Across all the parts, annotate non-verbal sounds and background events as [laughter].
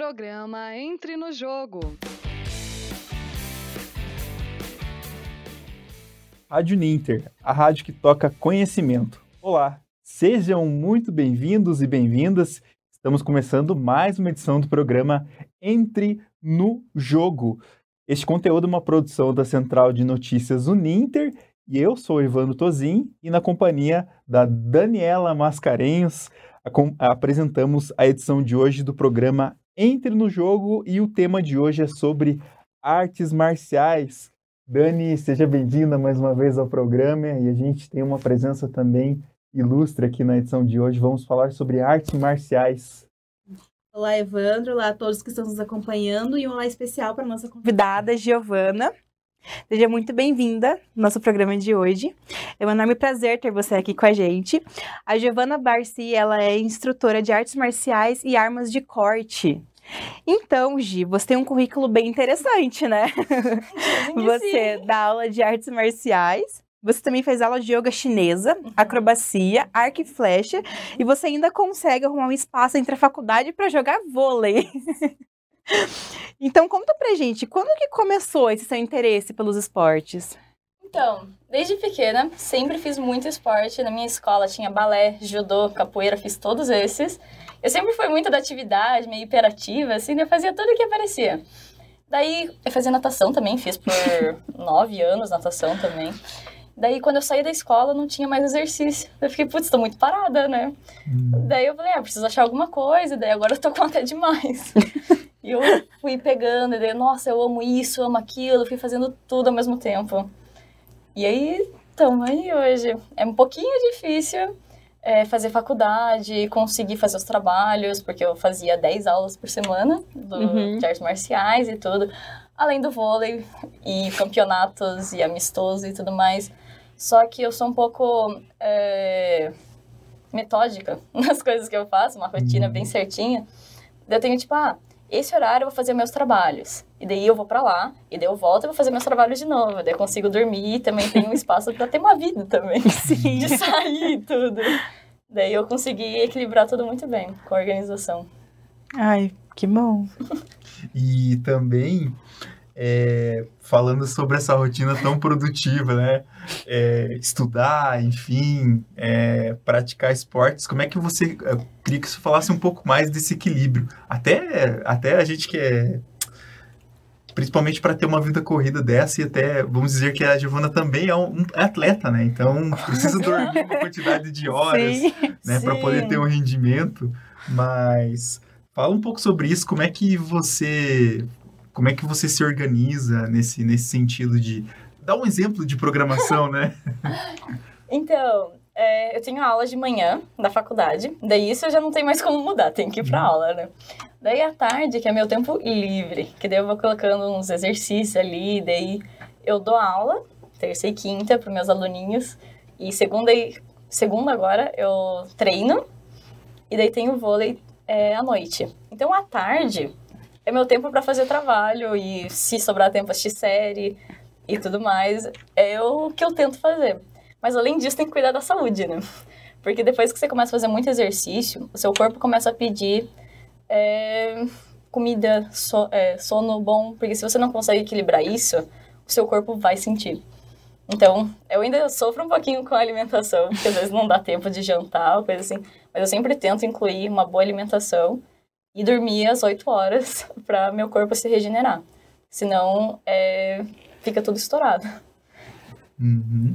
Programa Entre no Jogo. Rádio Ninter, a rádio que toca conhecimento. Olá, sejam muito bem-vindos e bem-vindas. Estamos começando mais uma edição do programa Entre no Jogo. Este conteúdo é uma produção da Central de Notícias Uninter e eu sou Ivano Tozin e na companhia da Daniela Mascarenhos apresentamos a edição de hoje do programa Entre no Jogo e o tema de hoje é sobre artes marciais. Dani, seja bem-vinda mais uma vez ao programa e a gente tem uma presença também ilustre aqui na edição de hoje. Vamos falar sobre artes marciais. Olá, Evandro. Olá a todos que estão nos acompanhando e um olá especial para nossa convidada, Giovana. Seja muito bem-vinda no nosso programa de hoje. É um enorme prazer ter você aqui com a gente. A Giovana Barci, ela é instrutora de artes marciais e armas de corte. Então, Gi, você tem um currículo bem interessante, né? [laughs] você dá aula de artes marciais, você também fez aula de yoga chinesa, uhum. acrobacia, arco e flecha, e você ainda consegue arrumar um espaço entre a faculdade para jogar vôlei. [laughs] então, conta pra gente, quando que começou esse seu interesse pelos esportes? Então, desde pequena, sempre fiz muito esporte. Na minha escola tinha balé, judô, capoeira, fiz todos esses. Eu sempre fui muito da atividade, meio hiperativa, assim, eu fazia tudo o que aparecia. Daí, eu fazia natação também, fiz por [laughs] nove anos natação também. Daí, quando eu saí da escola, não tinha mais exercício. Eu fiquei, putz, tô muito parada, né? Hum. Daí eu falei, ah, preciso achar alguma coisa. Daí agora eu tô com até demais. [laughs] e eu fui pegando, e daí, nossa, eu amo isso, eu amo aquilo. Fui fazendo tudo ao mesmo tempo. E aí, estamos aí hoje. É um pouquinho difícil é, fazer faculdade, conseguir fazer os trabalhos, porque eu fazia 10 aulas por semana do, uhum. de artes marciais e tudo. Além do vôlei e campeonatos e amistoso e tudo mais. Só que eu sou um pouco é, metódica [laughs] nas coisas que eu faço, uma rotina bem uhum. certinha. Eu tenho tipo, ah, esse horário eu vou fazer meus trabalhos. E daí eu vou para lá, e daí eu volto e vou fazer meus trabalhos de novo. Daí eu consigo dormir e também tenho um espaço para ter uma vida também. [laughs] Sim. De sair e tudo. Daí eu consegui equilibrar tudo muito bem com a organização. Ai, que bom. e também é, falando sobre essa rotina tão produtiva, né? É, estudar, enfim, é, praticar esportes. Como é que você eu queria que você falasse um pouco mais desse equilíbrio? Até, até a gente que é principalmente para ter uma vida corrida dessa e até vamos dizer que a Giovana também é um, atleta, né? Então precisa [laughs] dormir uma quantidade de horas, sim, né, para poder ter um rendimento. Mas fala um pouco sobre isso. Como é que você como é que você se organiza nesse, nesse sentido de... Dá um exemplo de programação, né? [laughs] então, é, eu tenho aula de manhã da faculdade, daí isso eu já não tenho mais como mudar, tenho que ir pra uhum. aula, né? Daí à tarde, que é meu tempo livre, que daí eu vou colocando uns exercícios ali, daí eu dou aula, terça e quinta, para meus aluninhos, e segunda, e, segunda agora eu treino, e daí tenho vôlei é, à noite. Então, à tarde, é meu tempo para fazer trabalho e se sobrar tempo assistir série e tudo mais, é o que eu tento fazer. Mas além disso, tem que cuidar da saúde, né? Porque depois que você começa a fazer muito exercício, o seu corpo começa a pedir é, comida, so, é, sono bom, porque se você não consegue equilibrar isso, o seu corpo vai sentir. Então, eu ainda sofro um pouquinho com a alimentação, porque às vezes não dá tempo de jantar coisa assim, mas eu sempre tento incluir uma boa alimentação e dormir às 8 horas [laughs] para meu corpo se regenerar. Senão, é, fica tudo estourado. Uhum.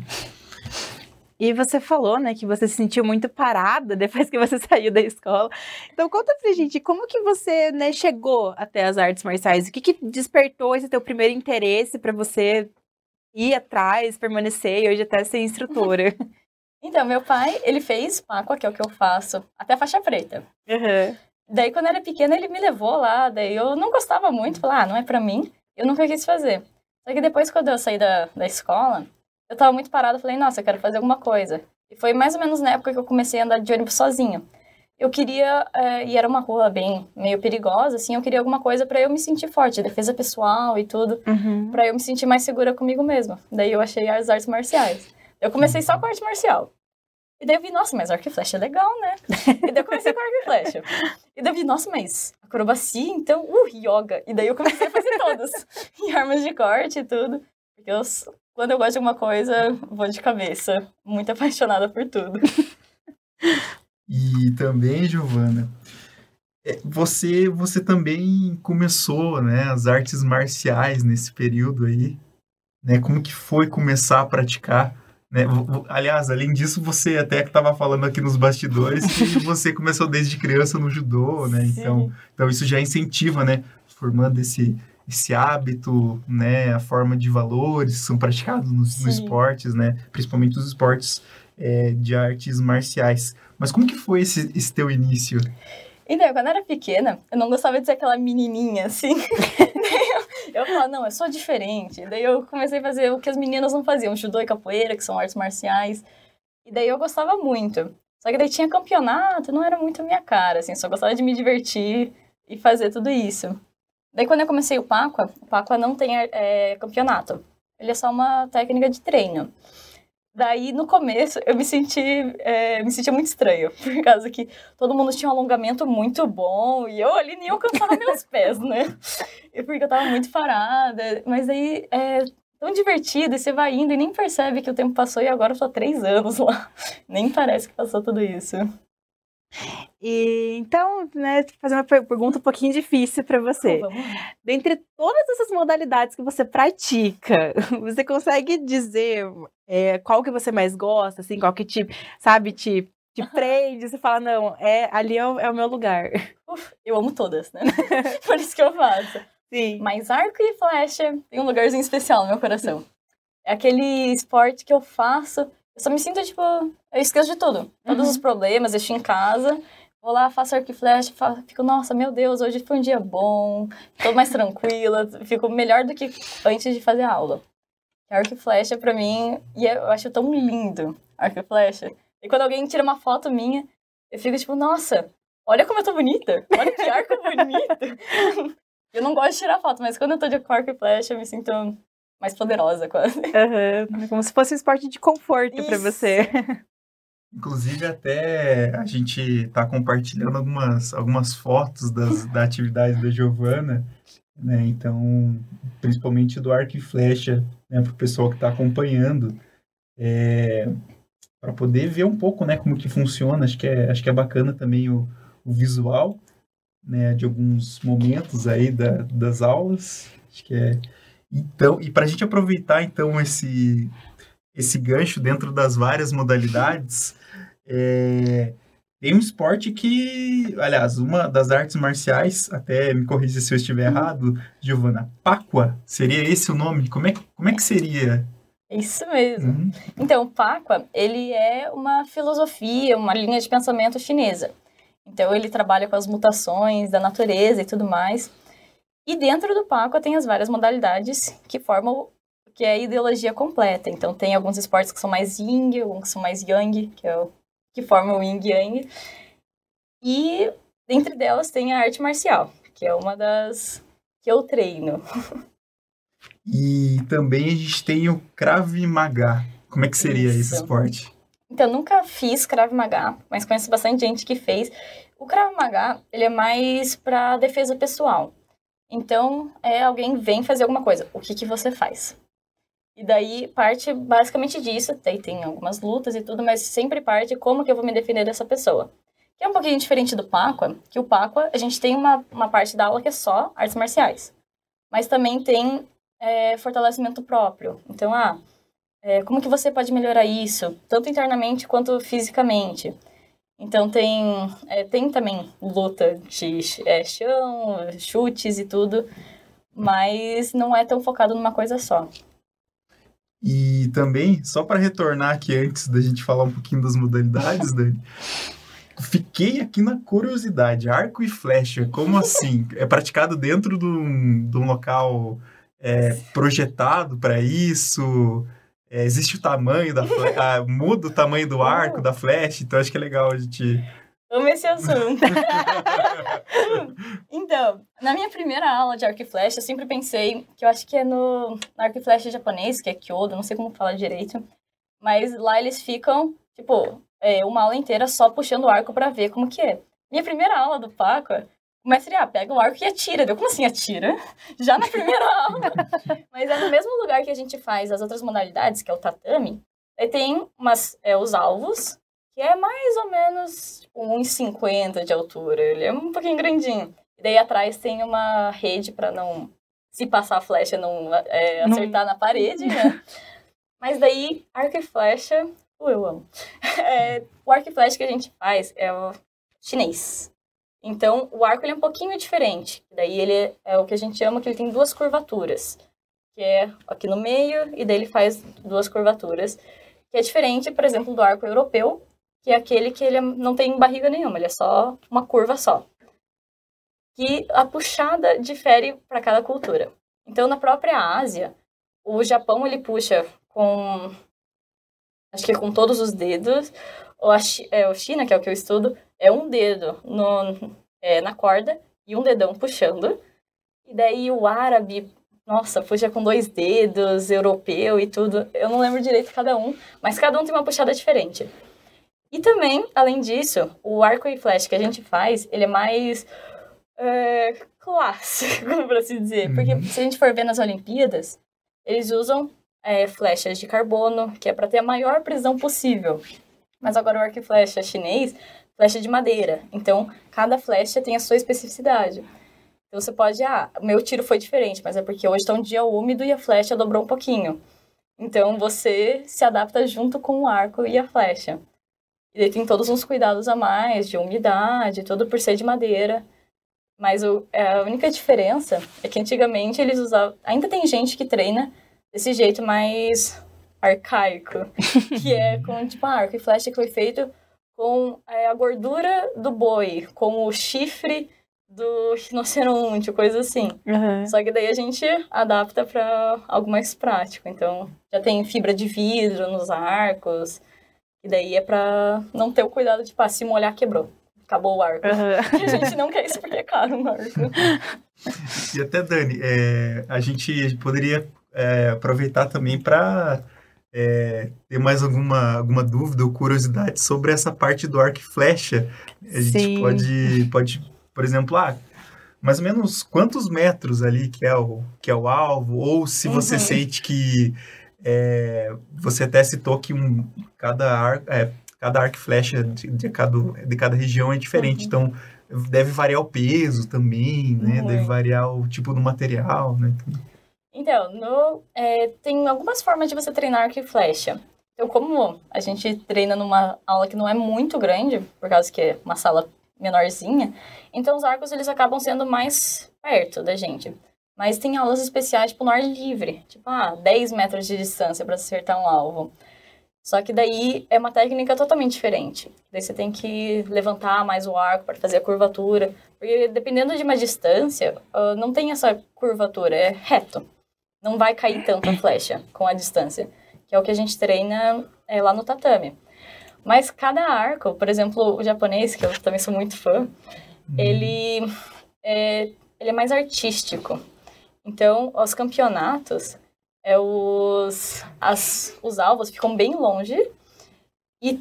E você falou, né, que você se sentiu muito parada [laughs] depois que você [laughs] saiu da escola. Então conta pra gente, como que você, né, chegou até as artes marciais? O que que despertou esse teu primeiro interesse para você ir atrás, permanecer e hoje até ser instrutora? então, meu pai, ele fez Paco, que é o que eu faço, até faixa preta. Uhum. Daí, quando eu era pequena, ele me levou lá, daí eu não gostava muito, falei, ah, não é pra mim, eu nunca quis fazer. Só que depois, quando eu saí da, da escola, eu tava muito parada, falei, nossa, eu quero fazer alguma coisa. E foi mais ou menos na época que eu comecei a andar de ônibus sozinha. Eu queria, é, e era uma rua bem, meio perigosa, assim, eu queria alguma coisa para eu me sentir forte, defesa pessoal e tudo, uhum. para eu me sentir mais segura comigo mesma. Daí eu achei as artes marciais. Eu comecei só com arte marcial. E daí eu vi, nossa, mas arco e flecha é legal, né? e daí eu comecei com arco e flecha. E daí eu vi, nossa, mas acrobacia, então, uh, yoga. E daí eu comecei a fazer todas. [laughs] e armas de corte e tudo. Porque eu, quando eu gosto de alguma coisa, vou de cabeça. Muito apaixonada por tudo. e também, Giovana, é, você, você também começou, né, as artes marciais nesse período aí, né? Como que foi começar a praticar? Né? Aliás, além disso, você até que estava falando aqui nos bastidores que [laughs] você começou desde criança no judô, né? Então, então isso já incentiva, né? Formando esse, esse hábito, né? A forma de valores que são praticados nos, nos esportes, né? Principalmente os esportes é, de artes marciais. Mas como que foi esse, esse teu início? Então, quando eu era pequena, eu não gostava de ser aquela menininha, assim. [laughs] eu, falava, não, eu sou diferente. Daí eu comecei a fazer o que as meninas não faziam, judô e capoeira, que são artes marciais. E daí eu gostava muito. Só que daí tinha campeonato, não era muito a minha cara, assim, só gostava de me divertir e fazer tudo isso. Daí quando eu comecei o Pacua, o Pacua não tem é, campeonato. Ele é só uma técnica de treino. Daí, no começo, eu me senti, é, me sentia muito estranho, [laughs] por causa que todo mundo tinha um alongamento muito bom e eu ali nem alcançava [laughs] meus pés, né? E porque eu tava muito parada. Mas aí é tão divertido e você vai indo e nem percebe que o tempo passou e agora eu tô há três anos lá. [laughs] Nem parece que passou tudo isso. E então, né, fazer uma pergunta um pouquinho difícil para você. Dentre todas essas modalidades que você pratica, [laughs] você consegue dizer é, qual que você mais gosta, assim, qual que te, sabe, te, te prende, você fala, não, é, ali é o, é o meu lugar. Uf, eu amo todas, né? [laughs] Por isso que eu faço. [laughs] Sim. Mas arco e flecha tem um lugarzinho especial no meu coração. É aquele esporte que eu faço, eu só me sinto, tipo, eu esqueço de tudo. Todos uhum. os problemas, deixo em casa, vou lá, faço arco e flecha, fico, nossa, meu Deus, hoje foi um dia bom, tô mais tranquila, fico melhor do que antes de fazer a aula. Arco e flecha, pra mim, e eu acho tão lindo, arco e flecha. E quando alguém tira uma foto minha, eu fico tipo, nossa, olha como eu tô bonita, olha que arco bonito. [laughs] eu não gosto de tirar foto, mas quando eu tô de arco e flecha, eu me sinto mais poderosa quase. Uhum. Como se fosse um esporte de conforto para você. Inclusive, até a gente tá compartilhando algumas, algumas fotos das, da atividade da Giovana, né? Então, principalmente do arco e flecha, né? Para o pessoal que está acompanhando, é, para poder ver um pouco, né? Como que funciona. Acho que é, acho que é bacana também o, o visual, né? De alguns momentos aí da, das aulas. Acho que é então, e para a gente aproveitar então esse esse gancho dentro das várias modalidades, é, tem um esporte que, aliás, uma das artes marciais, até me corrija se eu estiver errado, Giovana, Pacua, seria esse o nome? Como é, como é que seria? Isso mesmo. Uhum. Então, o Pacua, ele é uma filosofia, uma linha de pensamento chinesa. Então, ele trabalha com as mutações da natureza e tudo mais. E dentro do Pacua tem as várias modalidades que formam que é a ideologia completa. Então tem alguns esportes que são mais yin, alguns que são mais yang, que é o que formam o yin yang. E dentre delas tem a arte marcial, que é uma das que eu treino. E também a gente tem o Krav Maga. Como é que seria Isso. esse esporte? Então, nunca fiz Krav Maga, mas conheço bastante gente que fez. O Krav Maga, ele é mais para defesa pessoal. Então, é alguém vem fazer alguma coisa. O que, que você faz? E daí parte basicamente disso. Daí tem algumas lutas e tudo, mas sempre parte como que eu vou me defender dessa pessoa. Que é um pouquinho diferente do Pacua, que o Pacua, a gente tem uma, uma parte da aula que é só artes marciais. Mas também tem é, fortalecimento próprio. Então, ah, é, como que você pode melhorar isso? Tanto internamente quanto fisicamente. Então tem, é, tem também luta de é, chão, chutes e tudo, mas não é tão focado numa coisa só. E também, só para retornar aqui antes da gente falar um pouquinho das modalidades, [laughs] Dani, fiquei aqui na curiosidade. Arco e flecha, como assim? É praticado dentro de um, de um local é, projetado para isso? É, existe o tamanho da ah, muda o tamanho do arco, da flecha, então acho que é legal a gente. Amo esse assunto. [laughs] então, na minha primeira aula de arco e flecha, eu sempre pensei que eu acho que é no, no arco e flecha japonês, que é Kyoto, não sei como falar direito, mas lá eles ficam, tipo, é, uma aula inteira só puxando o arco para ver como que é. Minha primeira aula do Paco, o mestre, ah, pega o arco e atira. Deu, como assim atira? Já na primeira [laughs] aula. Mas é no mesmo lugar que a gente faz as outras modalidades, que é o tatame. Aí tem umas, é, os alvos, que é mais ou menos tipo, 1,50 de altura. Ele é um pouquinho grandinho. E daí atrás tem uma rede para não. Se passar a flecha, não é, acertar não... na parede, né? [laughs] Mas daí, arco e flecha. Uh, eu amo. [laughs] É, o arco e flecha que a gente faz é o chinês. Então, o arco ele é um pouquinho diferente. Daí ele é o que a gente chama que ele tem duas curvaturas. Que é aqui no meio, e daí ele faz duas curvaturas. Que é diferente, por exemplo, do arco europeu, que é aquele que ele não tem barriga nenhuma, ele é só uma curva só. Que a puxada difere para cada cultura. Então, na própria Ásia, o Japão ele puxa com acho que é com todos os dedos. O, a, é, o China, que é o que eu estudo, é um dedo no, é, na corda e um dedão puxando. E daí o árabe, nossa, puxa com dois dedos, europeu e tudo. Eu não lembro direito cada um, mas cada um tem uma puxada diferente. E também, além disso, o arco e flecha que a gente faz, ele é mais é, clássico, [laughs] por assim dizer. Porque uhum. se a gente for ver nas Olimpíadas, eles usam é, flechas de carbono, que é para ter a maior precisão possível. Mas agora o arco e flecha chinês, flecha de madeira. Então, cada flecha tem a sua especificidade. Então, você pode, ah, meu tiro foi diferente, mas é porque hoje está um dia úmido e a flecha dobrou um pouquinho. Então, você se adapta junto com o arco e a flecha. E daí tem todos uns cuidados a mais, de umidade, tudo por ser de madeira. Mas o, é, a única diferença é que antigamente eles usavam. Ainda tem gente que treina desse jeito mais arcaico, [laughs] que é com tipo arco e flecha que foi feito com é, a gordura do boi, com o chifre do rinoceronte, coisa assim. Uhum. Só que daí a gente adapta para algo mais prático. Então, já tem fibra de vidro nos arcos. E daí é para não ter o cuidado de, tipo, ah, se molhar, quebrou. Acabou o arco. Uhum. E [laughs] a gente não quer isso porque é caro um arco. E até, Dani, é, a gente poderia é, aproveitar também para é, ter mais alguma, alguma dúvida ou curiosidade sobre essa parte do arco e flecha. A gente Sim. pode, pode, por exemplo, ah, mais ou menos quantos metros ali que é o, que é o alvo, ou se você uhum. sente que é, você até citou que um, cada, ar, é, cada arco e flecha de, de, cada, de cada região é diferente, uhum. então deve variar o peso também, né? Uhum. Deve variar o tipo do material, né? Então, então, no, é, tem algumas formas de você treinar arco e flecha. Então, como a gente treina numa aula que não é muito grande, por causa que é uma sala menorzinha, então os arcos eles acabam sendo mais perto da gente. Mas tem aulas especiais, tipo, no ar livre. Tipo, ah, 10 metros de distância para acertar um alvo. Só que daí é uma técnica totalmente diferente. Daí você tem que levantar mais o arco para fazer a curvatura. Porque dependendo de uma distância, uh, não tem essa curvatura, é reto não vai cair tanto a flecha com a distância, que é o que a gente treina é, lá no tatame. Mas cada arco, por exemplo, o japonês, que eu também sou muito fã, uhum. ele, é, ele é mais artístico. Então, os campeonatos, é, os, as, os alvos ficam bem longe e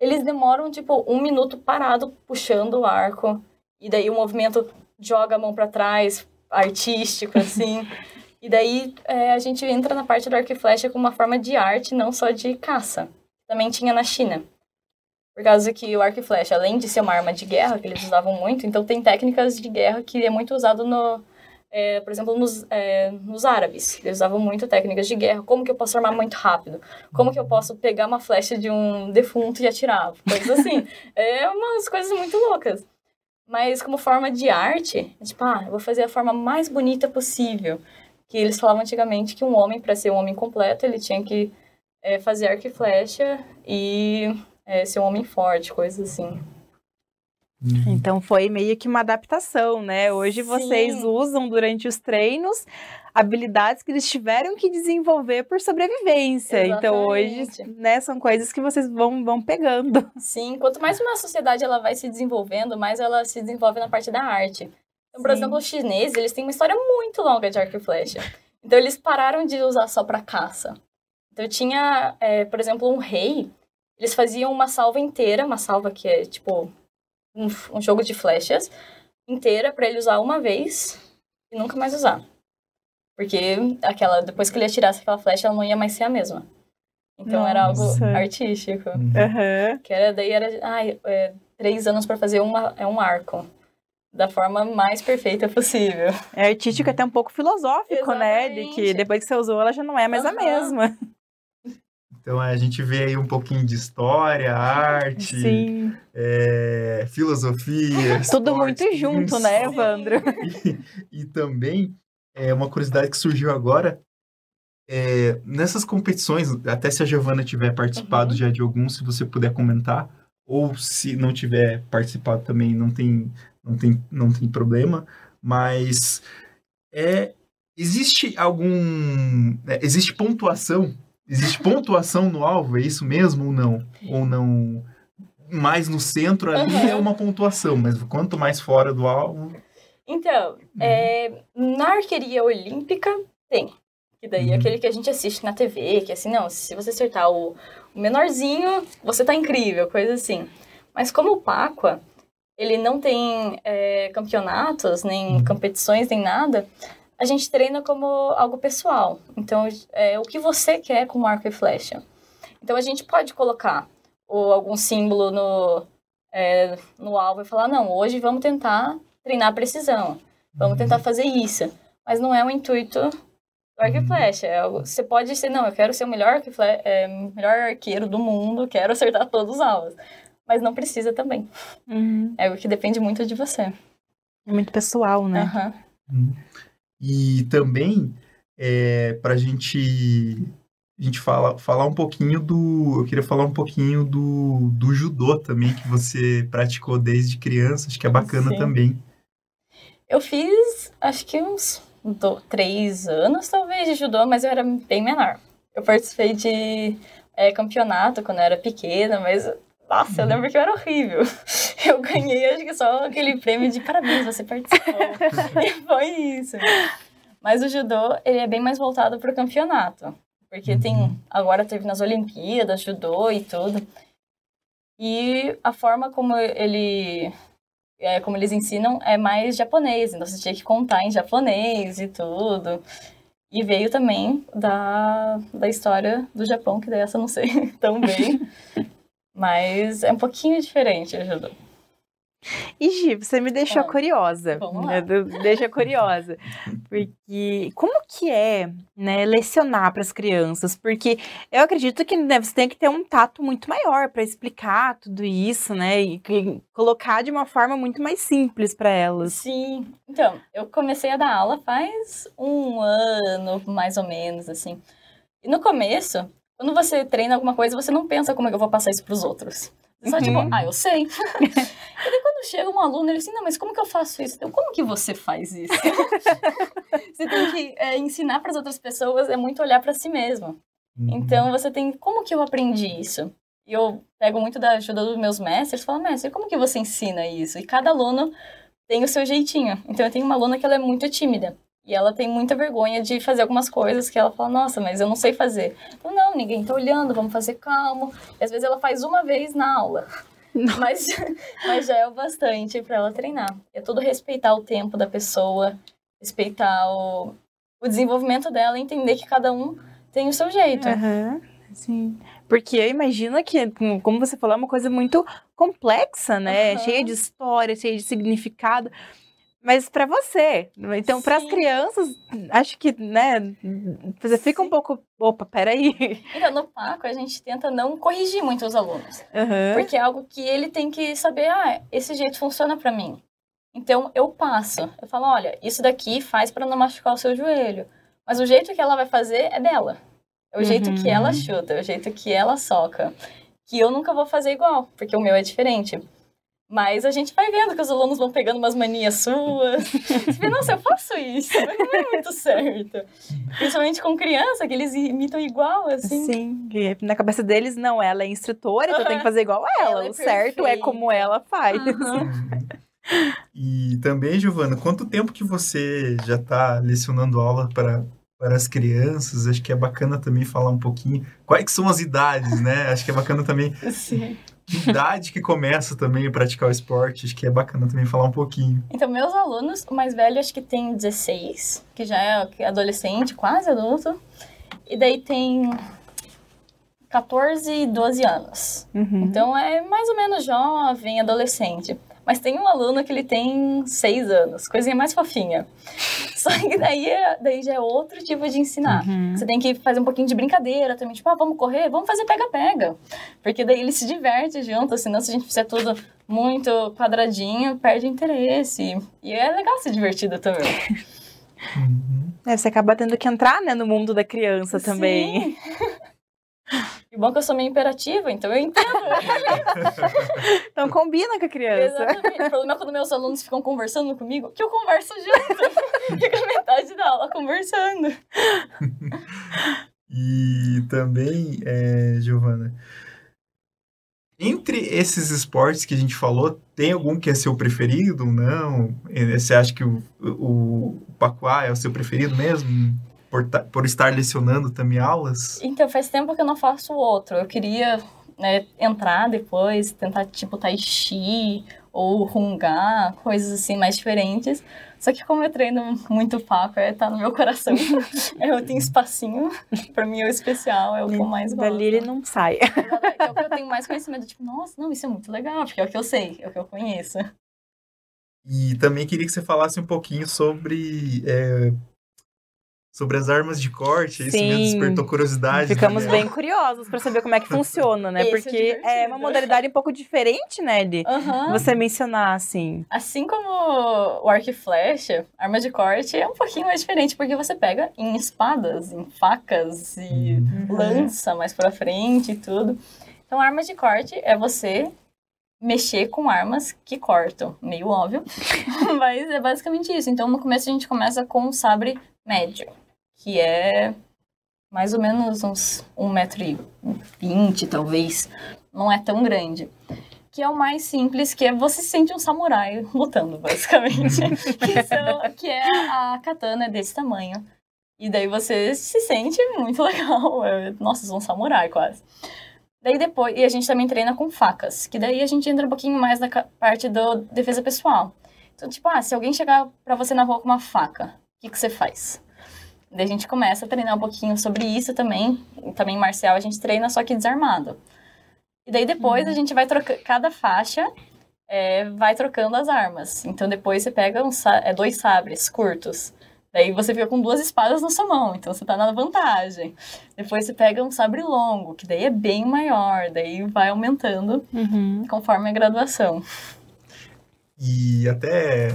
eles demoram, tipo, um minuto parado puxando o arco. E daí o movimento joga a mão para trás, artístico, assim. [laughs] E daí é, a gente entra na parte do arco e flecha como uma forma de arte, não só de caça. Também tinha na China. Por causa que o arco e flecha, além de ser uma arma de guerra, que eles usavam muito, então tem técnicas de guerra que é muito usado no, é, por exemplo, nos, é, nos árabes. Eles usavam muito técnicas de guerra. Como que eu posso armar muito rápido? Como que eu posso pegar uma flecha de um defunto e atirar? Coisas assim. [laughs] é umas coisas muito loucas. Mas como forma de arte, é tipo, ah, eu vou fazer a forma mais bonita possível que eles falavam antigamente que um homem, para ser um homem completo, ele tinha que é, fazer arco e flecha e é, ser um homem forte, coisas assim. Uhum. Então foi meio que uma adaptação, né? Hoje Sim. vocês usam durante os treinos habilidades que eles tiveram que desenvolver por sobrevivência. Exatamente. Então hoje, né, são coisas que vocês vão, vão pegando. Sim, quanto mais uma sociedade ela vai se desenvolvendo, mais ela se desenvolve na parte da arte. Então, por Sim. exemplo, os chineses, eles têm uma história muito longa de arco e flecha. Então, eles pararam de usar só para caça. Então, tinha, é, por exemplo, um rei eles faziam uma salva inteira, uma salva que é tipo um, um jogo de flechas inteira para ele usar uma vez e nunca mais usar. Porque aquela, depois que ele atirasse aquela flecha, ela não ia mais ser a mesma. Então Nossa. era algo artístico. Uhum. Que era, daí era, ai, é, três anos para fazer uma, é um arco. Da forma mais perfeita possível. É artístico até um pouco filosófico, Exatamente. né? De que depois que você usou, ela já não é mais uhum. a mesma. Então a gente vê aí um pouquinho de história, arte, é, filosofia. Tudo esporte, muito junto, né, Evandro? [laughs] E, e, também é uma curiosidade que surgiu agora. É, nessas competições, até se a Giovana tiver participado uhum. já de algum, se você puder comentar, ou se não tiver participado também, não tem, não tem, não tem problema, mas é, existe algum. É, existe pontuação Existe pontuação no alvo, é isso mesmo ou não? Ou não? Mais no centro ali uhum. é uma pontuação, mas quanto mais fora do alvo. Então, uhum. é, na arqueria olímpica tem. Que daí é uhum. aquele que a gente assiste na TV, que é assim, não, se você acertar o, o menorzinho, você tá incrível, coisa assim. Mas como o Pacua, ele não tem é, campeonatos, nem uhum. competições, nem nada, a gente treina como algo pessoal. Então, é o que você quer com arco e flecha. Então, a gente pode colocar ou algum símbolo no, é, no alvo e falar, não, hoje vamos tentar treinar precisão. Vamos uhum. tentar fazer isso. Mas não é o intuito do arco e uhum. flecha. É algo, você pode ser, não, eu quero ser o melhor, é, melhor arqueiro do mundo, quero acertar todos os alvos. Mas não precisa também. Uhum. É algo que depende muito de você. É muito pessoal, né? Uhum. E também, é, para a gente, a gente fala, falar um pouquinho do. Eu queria falar um pouquinho do, do judô também, que você praticou desde criança, acho que é bacana Sim. também. Eu fiz, acho que uns do, três anos, talvez, de judô, mas eu era bem menor. Eu participei de é, campeonato quando eu era pequena, mas nossa, eu lembro que eu era horrível. [laughs] Eu ganhei, acho que só aquele prêmio de parabéns, você participou. [laughs] e foi isso. Mas o judô, ele é bem mais voltado para o campeonato. Porque tem, uhum. agora teve nas Olimpíadas, judô e tudo. E a forma como ele, é, como eles ensinam é mais japonês. Então você tinha que contar em japonês e tudo. E veio também da, da história do Japão, que dessa eu não sei [laughs] tão bem. Mas é um pouquinho diferente o judô. E Gi, você me deixou ah, curiosa. Lá. Deixa curiosa. Porque como que é, né, lecionar para as crianças? Porque eu acredito que né, você tem que ter um tato muito maior para explicar tudo isso, né? E, e, colocar de uma forma muito mais simples para elas. Sim. Então, eu comecei a dar aula faz um ano, mais ou menos, assim. E no começo, quando você treina alguma coisa, você não pensa como é que eu vou passar isso para os outros. Você só tipo, uhum. ah, eu sei. [laughs] e daí quando chega um aluno, ele assim, não, mas como que eu faço isso? Então, como que você faz isso? [laughs] você tem que é, ensinar para as outras pessoas, é muito olhar para si mesmo. Uhum. Então, você tem, como que eu aprendi isso? E eu pego muito da ajuda dos meus mestres, falo, mestre, como que você ensina isso? E cada aluno tem o seu jeitinho. Então, eu tenho uma aluna que ela é muito tímida. E ela tem muita vergonha de fazer algumas coisas que ela fala, nossa, mas eu não sei fazer. Então, não, ninguém tá olhando, vamos fazer calmo. E às vezes ela faz uma vez na aula. Mas, [laughs] mas já é o bastante para ela treinar. É tudo respeitar o tempo da pessoa, respeitar o, o desenvolvimento dela, entender que cada um tem o seu jeito. Uhum, sim. Porque eu imagino que, como você falou, é uma coisa muito complexa, né? Uhum. Cheia de história, cheia de significado mas para você. Então, para as crianças, acho que, né, você fica Sim. um pouco, opa, peraí. Então, no Paco, a gente tenta não corrigir muito os alunos. Uhum. Porque é algo que ele tem que saber, ah, esse jeito funciona para mim. Então, eu passo. Eu falo, olha, isso daqui faz para não machucar o seu joelho. Mas o jeito que ela vai fazer é dela. É o uhum. jeito que ela uhum. chuta, é o jeito que ela soca. Que eu nunca vou fazer igual, porque o meu é diferente. Mas a gente vai vendo que os alunos vão pegando umas manias suas. Você vê, nossa, eu faço isso, mas não é muito certo. Principalmente com criança, que eles imitam igual, assim. Sim, na cabeça deles, não, ela é instrutora, então tem que fazer igual a ela. ela é o certo é como ela faz. E também, Giovana, quanto tempo que você já está lecionando aula para para as crianças. Acho que é bacana também falar um pouquinho quais que são as idades, né? Acho que é bacana também Sim. Que idade que começa também a praticar o esporte. Acho que é bacana também falar um pouquinho. Então, meus alunos, o mais velho acho que tem 16, que já é adolescente, quase adulto. E daí tem 14 e 12 anos. Uhum. Então é mais ou menos jovem, adolescente. Mas tem um aluno que ele tem 6 anos, coisinha mais fofinha. [laughs] Só que daí, é- daí já é outro tipo de ensinar. Uhum. Você tem que fazer um pouquinho de brincadeira também, tipo, ah, vamos correr, vamos fazer pega-pega. Porque daí ele se diverte junto, senão se a gente fizer tudo muito quadradinho, perde interesse. E é legal ser divertido também. [laughs] Uhum. É, você acaba tendo que entrar, né, no mundo da criança também. Sim. [laughs] E bom que eu sou meio imperativa, então eu entendo. [laughs] Então combina com a criança. Exatamente. O problema é quando meus alunos ficam conversando comigo, que eu converso junto. [laughs] Fica metade da aula conversando. E também, é, Giovana, entre esses esportes que a gente falou, tem algum que é seu preferido? Não? Eh, Você acha que o, o, o Pacuá é o seu preferido mesmo? Por, por estar lecionando também aulas? Então, faz tempo que eu não faço outro. Eu queria né, entrar depois, tentar tipo tai chi ou rungar, coisas assim mais diferentes. Só que como eu treino muito papo, é, tá no meu coração. [laughs] eu tenho espacinho, pra mim é o especial, é o que eu mais gosto. Dali ele não sai. Exatamente, É o que eu tenho mais conhecimento, tipo, nossa, não, isso é muito legal, porque é o que eu sei, é o que eu conheço. E também queria que você falasse um pouquinho sobre, é, sobre as armas de corte. Isso me Sim. despertou curiosidade. Ficamos né? bem curiosos pra saber como é que funciona, né? Esse é Porque é divertido. uma modalidade um pouco diferente, né, de Aham. você mencionar assim. Assim como o arco e flecha, arma de corte é um pouquinho mais diferente, porque você pega em espadas, em facas e Uhum. lança mais pra frente e tudo. Então, arma de corte é você mexer com armas que cortam. Meio óbvio, [laughs] mas é basicamente isso. Então, no começo a gente começa com um sabre médio, que é mais ou menos uns 1,20m, talvez. Não é tão grande. Que é o mais simples, que é você se sente um samurai lutando, basicamente. [laughs] que, são- que é a katana desse tamanho. E daí você se sente muito [laughs] legal. É, Nossa, sou um samurai quase. Daí depois, e a gente também treina com facas, que daí a gente entra um pouquinho mais na parte do defesa pessoal. Então, tipo, ah, se alguém chegar pra você na rua com uma faca, o que, que você faz? Daí a gente começa a treinar um pouquinho sobre isso também. E também marcial a gente treina, só que desarmado. E daí depois a gente vai trocando, cada faixa é, vai trocando as armas. Então depois você pega um, sa- é, dois sabres curtos. Daí você fica com duas espadas na sua mão, então você tá na vantagem. Depois você pega um sabre longo, que daí é bem maior, daí vai aumentando conforme a graduação. E até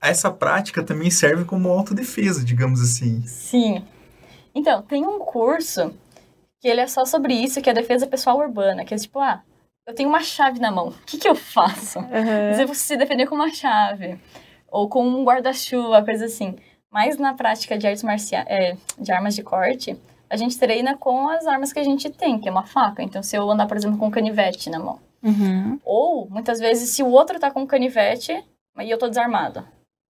essa prática também serve como autodefesa, digamos assim. Sim. Então, tem um curso que ele é só sobre isso, que é defesa pessoal urbana, que é tipo, ah, eu tenho uma chave na mão, o que, que eu faço? [laughs] Uhum. Você se defender com uma chave, ou com um guarda-chuva, coisa assim. Mas na prática de artes marciais, de armas de corte, a gente treina com as armas que a gente tem, que é uma faca. Então, se eu andar, por exemplo, com um canivete na mão. Uhum. Ou, muitas vezes, se o outro tá com um canivete e eu tô desarmado,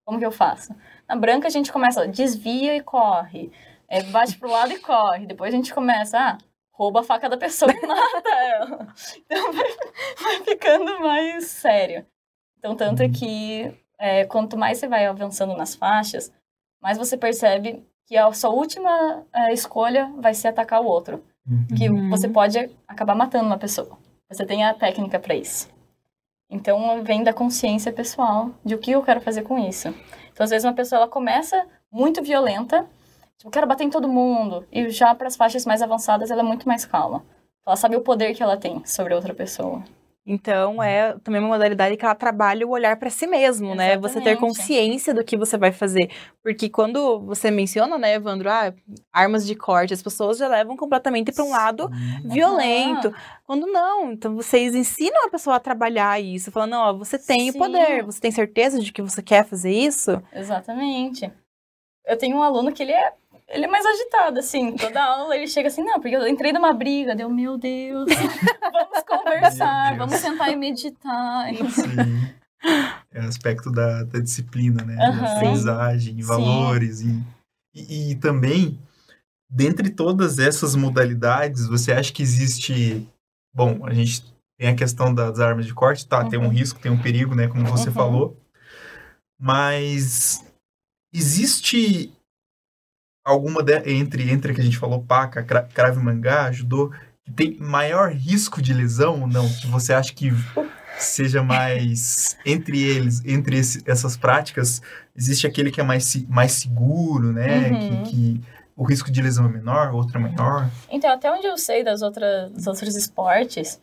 como que eu faço? Na branca, a gente começa, ó, desvia e corre. É, bate pro lado e corre. Depois a gente começa, ah, rouba a faca da pessoa e mata ela. [laughs] Então vai, vai ficando mais sério. Então, tanto é que é, quanto mais você vai avançando nas faixas, mais você percebe que a sua última é, escolha vai ser atacar o outro. Que Uhum. você pode acabar matando uma pessoa. Você tem a técnica para isso. Então, vem da consciência pessoal de o que eu quero fazer com isso. Então, às vezes, uma pessoa ela começa muito violenta, tipo, quero bater em todo mundo. E já para as faixas mais avançadas, ela é muito mais calma. Ela sabe o poder que ela tem sobre outra pessoa. Então é também uma modalidade que ela trabalha o olhar pra si mesmo, né? Você ter Exatamente. consciência do que você vai fazer. Porque quando você menciona, né, Evandro, ah, armas de corte, as pessoas já levam completamente pra um lado violento. Quando não, então vocês ensinam a pessoa a trabalhar isso, falando, não, ó, você tem Sim. o poder, você tem certeza de que você quer fazer isso? Exatamente. Eu tenho um aluno que ele é, ele é mais agitado, assim. Toda aula ele chega assim, não, porque eu entrei numa briga. Deu, meu Deus, [laughs] vamos conversar, Deus. vamos sentar e meditar. Sim. É aspecto da, da disciplina, né? Aham. Da aprendizagem, valores. E, E, e também, dentre todas essas modalidades, você acha que existe. Bom, a gente tem a questão das armas de corte, tá? Uhum. Tem um uhum. risco, tem um perigo, né? Como você uhum. falou. Mas existe alguma de, entre entre que a gente falou paca, crave mangá, judô, que tem maior risco de lesão ou não? Que você acha que seja mais entre eles, entre esse, essas práticas, existe aquele que é mais, mais seguro, né? Uhum. Que, que, o risco de lesão é menor, outro é maior. Então, até onde eu sei das outras, dos outros esportes,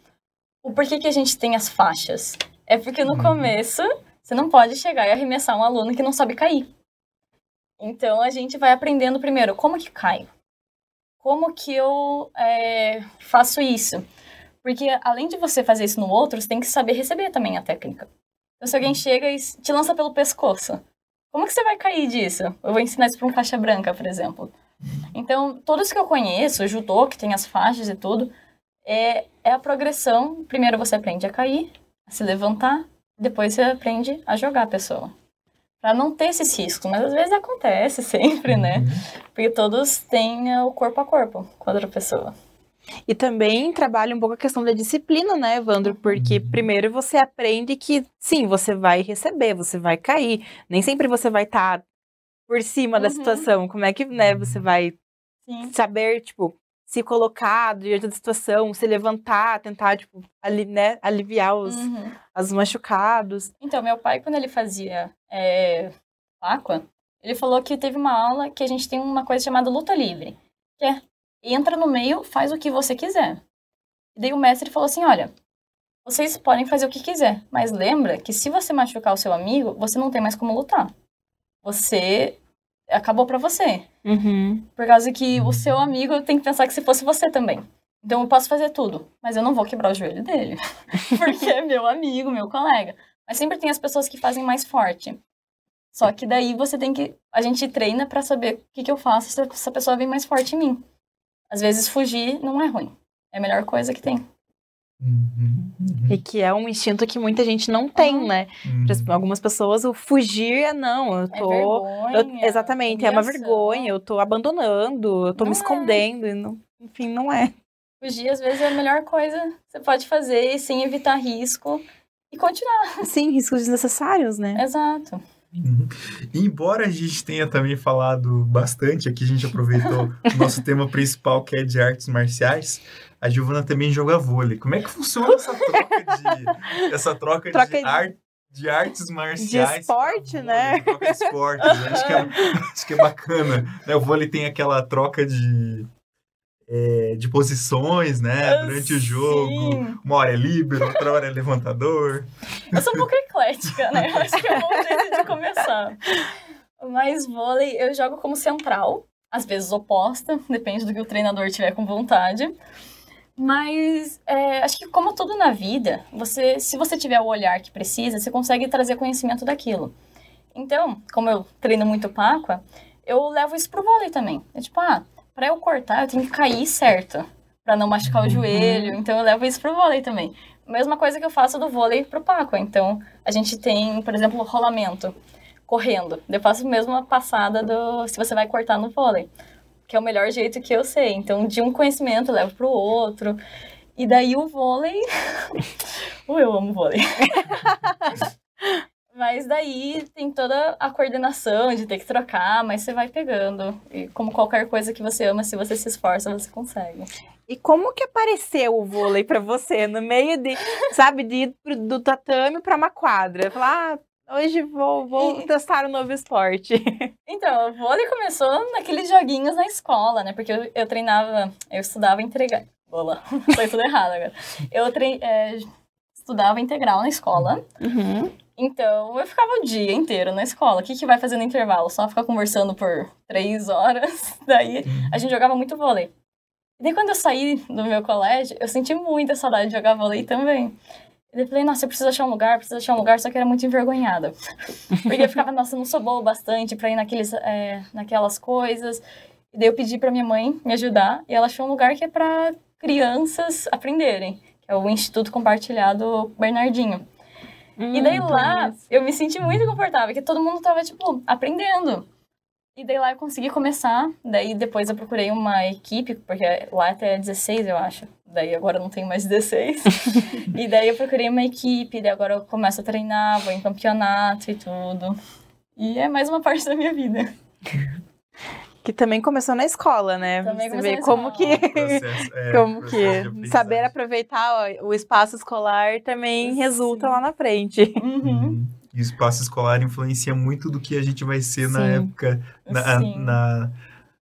o porquê que a gente tem as faixas? É porque no uhum. começo você não pode chegar e arremessar um aluno que não sabe cair. Então a gente vai aprendendo primeiro como que caio, como que eu é, faço isso. Porque além de você fazer isso no outro, você tem que saber receber também a técnica. Então, se alguém chega e te lança pelo pescoço, como que você vai cair disso? Eu vou ensinar isso para um faixa branca, por exemplo. Então, todos que eu conheço, judô, que tem as faixas e tudo, é, é a progressão. Primeiro você aprende a cair, a se levantar, depois você aprende a jogar a pessoa. Para não ter esses riscos, mas às vezes acontece [laughs] sempre, né? Uhum. Porque todos têm o corpo a corpo com a outra pessoa. E também trabalha um pouco a questão da disciplina, né, Evandro? Porque uhum. primeiro você aprende que, sim, você vai receber, você vai cair. Nem sempre você vai estar tá por cima uhum. da situação. Como é que, né, você vai sim. saber, tipo, se colocar diante da situação, se levantar, tentar, tipo, ali, né, aliviar os, uhum. os machucados. Então, meu pai, quando ele fazia é, aqua, ele falou que teve uma aula que a gente tem uma coisa chamada luta livre. Que é entra no meio, faz o que você quiser. E daí o mestre falou assim: olha, vocês podem fazer o que quiser, mas lembra que se você machucar o seu amigo, você não tem mais como lutar. Você acabou para você. Uhum. Por causa que o seu amigo tem que pensar que se fosse você também. Então eu posso fazer tudo, mas eu não vou quebrar o joelho dele, [laughs] porque é meu amigo, meu colega. Mas sempre tem as pessoas que fazem mais forte. Só que daí você tem que. A gente treina para saber o que, que eu faço se essa pessoa vem mais forte em mim às vezes fugir não é ruim. É a melhor coisa que tem. Uhum, uhum. E que é um instinto que muita gente não tem, uhum. né? Uhum. Algumas pessoas, o fugir é não, eu é tô. É vergonha, eu, exatamente, é uma vergonha, eu tô abandonando, eu tô não me é. escondendo, e não, enfim, não é. Fugir, às vezes, é a melhor coisa que você pode fazer sem evitar risco e continuar. [laughs] Sim, riscos desnecessários, né? Exato. Uhum. embora a gente tenha também falado bastante, aqui a gente aproveitou o nosso [laughs] tema principal, que é de artes marciais, a Giovana também joga vôlei. Como é que funciona essa [laughs] troca de, essa troca, troca de, de... Ar, de artes marciais? De esporte, né? Troca de esporte, né? acho, que é, [laughs] acho que é bacana. Né? O vôlei tem aquela troca de é, de posições, né? Ah, durante o jogo. Uma hora é líbero, outra hora é levantador. Eu sou um pouco eclética, né? Eu acho que é um bom jeito de começar. Mas vôlei eu jogo como central, às vezes oposta, depende do que o treinador tiver com vontade. Mas é, acho que como tudo na vida, você, se você tiver o olhar que precisa, você consegue trazer conhecimento daquilo. Então, como eu treino muito Páqua, eu levo isso pro vôlei também. É tipo, ah, para eu cortar, eu tenho que cair certo, para não machucar o uhum. joelho. Então eu levo isso pro vôlei também. Mesma coisa que eu faço do vôlei pro Paco. Então a gente tem, por exemplo, o rolamento, correndo. Eu faço mesmo a passada do se você vai cortar no vôlei, que é o melhor jeito que eu sei. Então de um conhecimento eu levo pro outro. E daí o vôlei. [laughs] uh, eu amo vôlei. [laughs] Mas daí tem toda a coordenação de ter que trocar, mas você vai pegando. E como qualquer coisa que você ama, se você se esforça, você consegue. E como que apareceu o vôlei para você no meio de, sabe, de ir do tatame para uma quadra? Falar, ah, hoje vou, vou e... testar um novo esporte. [laughs] Então, o vôlei começou naqueles joguinhos na escola, né? Porque eu, eu treinava, eu estudava integral. Bola, [laughs] foi tudo errado agora. Eu. É, estudava integral na escola. Uhum. Então, eu ficava o dia inteiro na escola. O que, que vai fazer no intervalo? Só ficar conversando por três horas. [laughs] Daí, a gente jogava muito vôlei. E daí, quando eu saí do meu colégio, eu senti muita saudade de jogar vôlei também. Eu falei, nossa, eu preciso achar um lugar, preciso achar um lugar. Só que era muito envergonhada. [laughs] Porque eu ficava, nossa, não sou boa bastante pra ir naqueles, é, naquelas coisas. E daí, eu pedi pra minha mãe me ajudar. E ela achou um lugar que é pra crianças aprenderem. Que é o Instituto Compartilhado Bernardinho. Hum, e daí hum, lá, eu me senti muito confortável, porque todo mundo tava, tipo, aprendendo. E daí lá eu consegui começar, daí depois eu procurei uma equipe, porque lá até 16 eu acho, daí agora eu não tenho mais 16. [laughs] e daí eu procurei uma equipe, daí agora eu começo a treinar, vou em campeonato e tudo. E é mais uma parte da minha vida. Que também começou na escola, né? Também Você vê na como escola. que Processo, é, [laughs] como que saber aproveitar ó, o espaço escolar também Sim. resulta lá na frente. Uhum. Uhum. E o espaço escolar influencia muito do que a gente vai ser na Sim. época, na, na-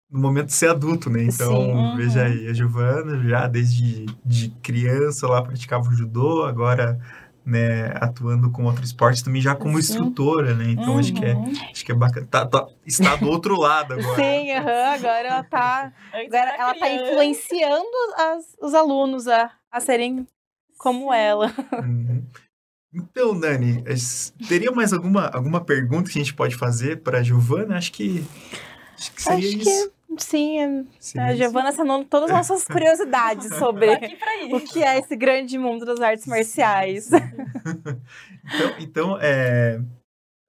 no momento de ser adulto, né? Então, Sim. Uhum. veja aí, a Giovana já desde de criança lá praticava o judô, agora né, atuando com outro esporte também já como Sim. instrutora, né? Então acho que é Uhum. acho que é bacana. Tá, tá- está do outro lado agora. Sim, aham, agora ela tá, Antes agora ela tá criança. influenciando as- os alunos a, a serem como ela. Uhum. Então, Dani, teria mais alguma, alguma pergunta que a gente pode fazer para a Giovana? Acho que, acho que seria Acho isso. que sim, é- Seria a. Giovana sanou todas as nossas [laughs] curiosidades sobre o que é esse grande mundo das artes marciais. Então, então é,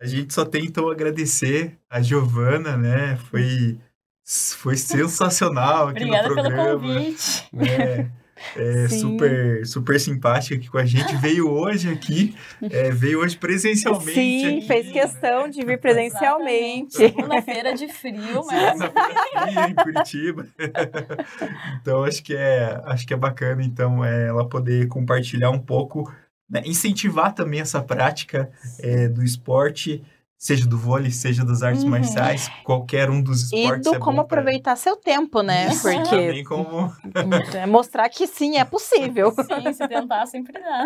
a gente só tem então agradecer a Giovana, né? Foi, foi sensacional aqui Obrigada no pelo programa. convite. né? É super, super simpática aqui com a gente. Veio hoje aqui, é, veio hoje presencialmente. Sim, aqui, fez né? questão de vir presencialmente. Exatamente. Segunda-feira de frio, mas Segunda-feira em Curitiba. [laughs] então acho que é, acho que é bacana então é, ela poder compartilhar um pouco, né, incentivar também essa prática é, do esporte, seja do vôlei, seja das artes Uhum. marciais, qualquer um dos E esportes. do é como pra- aproveitar seu tempo, né? Isso, Porque também como [laughs] é mostrar que sim, é possível. [laughs] sim, se tentar sempre dá.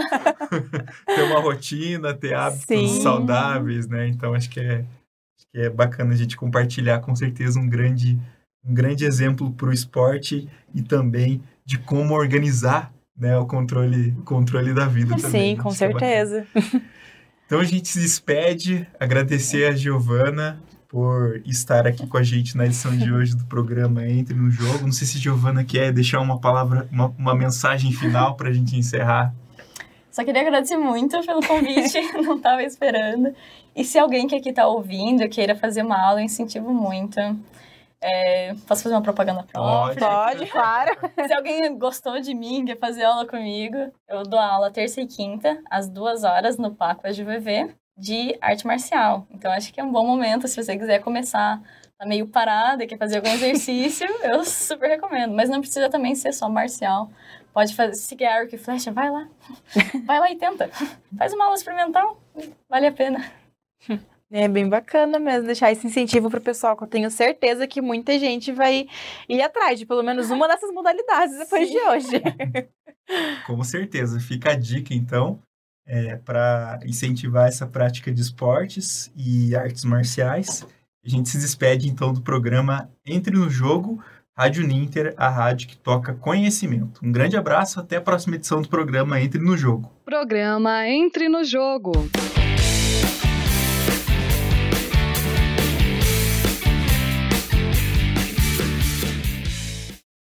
[laughs] ter uma rotina, ter hábitos Sim. saudáveis, né? Então acho que é, acho que é bacana a gente compartilhar com certeza um grande, um grande exemplo para o esporte e também de como organizar né, o controle, controle da vida também. Sim, com é certeza. Então a gente se despede, agradecer a Giovana por estar aqui com a gente na edição de hoje do programa Entre no Jogo. Não sei se a Giovana quer deixar uma palavra, uma, uma mensagem final para a gente encerrar. Só queria agradecer muito pelo convite, [laughs] não estava esperando. E se alguém que aqui está ouvindo queira fazer uma aula, eu incentivo muito. É, posso fazer uma propaganda própria? Pode, claro. Se alguém gostou de mim, quer fazer aula comigo, eu dou aula terça e quinta, às duas horas, no Paco AGVV, de arte marcial. Então, acho que é um bom momento, se você quiser começar, tá meio parada e quer fazer algum exercício, [laughs] eu super recomendo. Mas não precisa também ser só marcial. Pode fazer, se quer arco e flecha, vai lá. [laughs] Vai lá e tenta. Faz uma aula experimental, vale a pena. [laughs] É bem bacana mesmo deixar esse incentivo pro pessoal, que eu tenho certeza que muita gente vai ir atrás de pelo menos uma dessas modalidades depois de hoje. [laughs] Com certeza. Fica a dica, então, para incentivar essa prática de esportes e artes marciais. A gente se despede, então, do programa Entre no Jogo, Rádio Ninter, a rádio que toca conhecimento. Um grande abraço, até a próxima edição do programa Entre no Jogo. Programa Entre no Jogo.